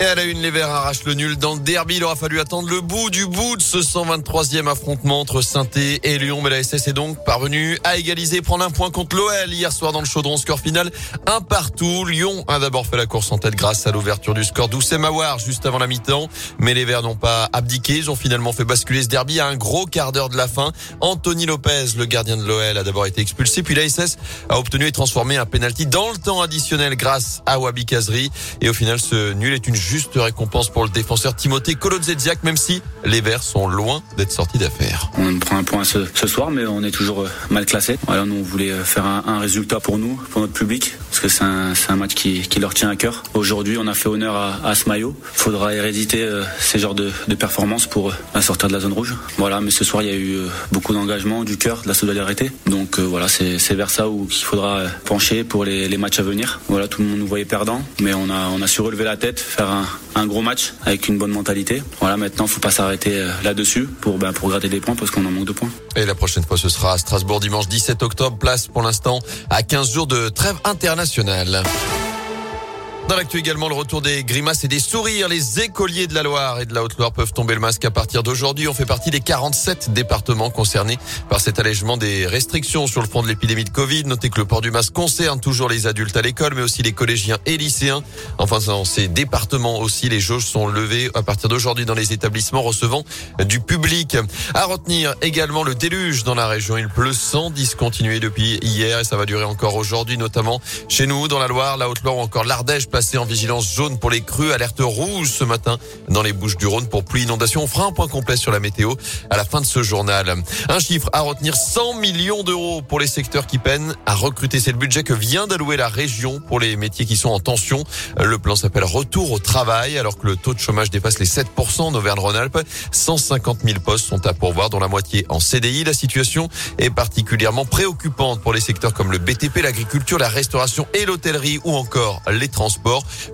Et à la une, les Verts arrachent le nul dans le derby. Il aura fallu attendre le bout du bout de ce 123e affrontement entre saint et Lyon. Mais la SS est donc parvenue à égaliser, prendre un point contre l'OL hier soir dans le chaudron. Score final, un partout. Lyon a d'abord fait la course en tête grâce à l'ouverture du score d'Oussem juste avant la mi-temps. Mais les Verts n'ont pas abdiqué. Ils ont finalement fait basculer ce derby à un gros quart d'heure de la fin. Anthony Lopez, le gardien de l'OL, a d'abord été expulsé. Puis la SS a obtenu et transformé un penalty dans le temps additionnel grâce à Wabi Kazri. Et au final, ce nul est une juste récompense pour le défenseur Timothée Kolodziejczak, même si les Verts sont loin d'être sortis d'affaire. On prend un point ce, soir, mais on est toujours euh, mal classé. Voilà, nous on voulait euh, faire un, résultat pour nous, pour notre public, parce que c'est un, match qui, leur tient à cœur. Aujourd'hui, on a fait honneur à, ce maillot. Il faudra héréditer euh, ces genres de, performances pour sortir de la zone rouge. Voilà, mais ce soir, il y a eu beaucoup d'engagement, du cœur, de la solidarité. Donc voilà, c'est vers ça où qu'il faudra pencher pour les, matchs à venir. Voilà, tout le monde nous voyait perdant, mais on a, su relever la tête, faire un, gros match avec une bonne mentalité. Voilà, maintenant, faut pas s'arrêter euh, là-dessus pour, ben, pour gratter des points parce qu'on en manque de points. Et la prochaine fois, ce sera à Strasbourg dimanche 17 octobre. Place pour l'instant à 15 jours de trêve internationale internationale. Dans l'actu également, le retour des grimaces et des sourires. Les écoliers de la Loire et de la Haute-Loire peuvent tomber le masque à partir d'aujourd'hui. On fait partie des 47 départements concernés par cet allègement des restrictions sur le front de l'épidémie de Covid. Notez que le port du masque concerne toujours les adultes à l'école, mais aussi les collégiens et lycéens. Enfin, dans ces départements aussi, les jauges sont levées à partir d'aujourd'hui dans les établissements recevant du public. À retenir également le déluge dans la région. Il pleut sans discontinuer depuis hier et ça va durer encore aujourd'hui, notamment chez nous, dans la Loire, la Haute-Loire ou encore l'Ardèche passé en vigilance jaune pour les crues, alerte rouge ce matin dans les Bouches du Rhône pour pluie inondation. On fera un point complet sur la météo à la fin de ce journal. Un chiffre à retenir 100 millions d'euros pour les secteurs qui peinent à recruter. C'est le budget que vient d'allouer la région pour les métiers qui sont en tension. Le plan s'appelle Retour au travail alors que le taux de chômage dépasse les 7% en Auvergne-Rhône-Alpes. 150 000 postes sont à pourvoir dont la moitié en CDI. La situation est particulièrement préoccupante pour les secteurs comme le BTP, l'agriculture, la restauration et l'hôtellerie ou encore les transports.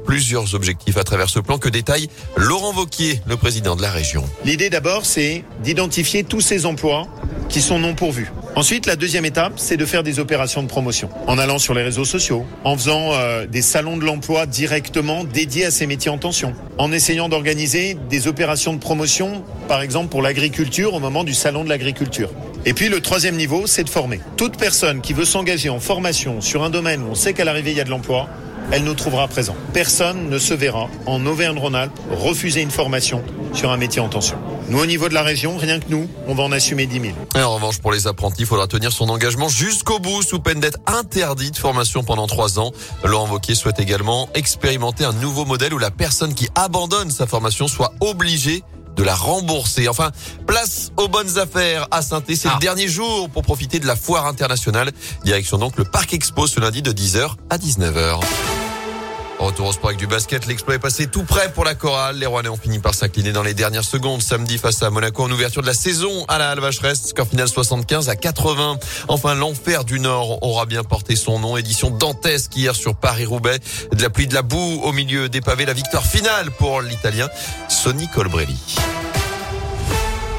Plusieurs objectifs à travers ce plan que détaille Laurent Vauquier, le président de la région. L'idée d'abord, c'est d'identifier tous ces emplois qui sont non pourvus. Ensuite, la deuxième étape, c'est de faire des opérations de promotion en allant sur les réseaux sociaux, en faisant euh, des salons de l'emploi directement dédiés à ces métiers en tension, en essayant d'organiser des opérations de promotion, par exemple pour l'agriculture au moment du salon de l'agriculture. Et puis le troisième niveau, c'est de former. Toute personne qui veut s'engager en formation sur un domaine où on sait qu'à l'arrivée il y a de l'emploi, elle nous trouvera présent. Personne ne se verra en Auvergne-Rhône-Alpes refuser une formation sur un métier en tension. Nous, au niveau de la région, rien que nous, on va en assumer 10 000. Et en revanche, pour les apprentis, il faudra tenir son engagement jusqu'au bout, sous peine d'être interdit de formation pendant trois ans. Laurent Wauquiez souhaite également expérimenter un nouveau modèle où la personne qui abandonne sa formation soit obligée de la rembourser. Enfin, place aux bonnes affaires à saint C'est le ah. dernier jour pour profiter de la foire internationale. Direction donc le Parc Expo ce lundi de 10h à 19h. Retour au sport avec du basket. L'exploit est passé tout près pour la chorale. Les Rouennais ont fini par s'incliner dans les dernières secondes samedi face à Monaco en ouverture de la saison à la Alvacheresse. Score final 75 à 80. Enfin, l'enfer du Nord aura bien porté son nom. Édition dantesque hier sur Paris-Roubaix. De la pluie, de la boue au milieu des pavés. La victoire finale pour l'Italien Sonny Colbrelli.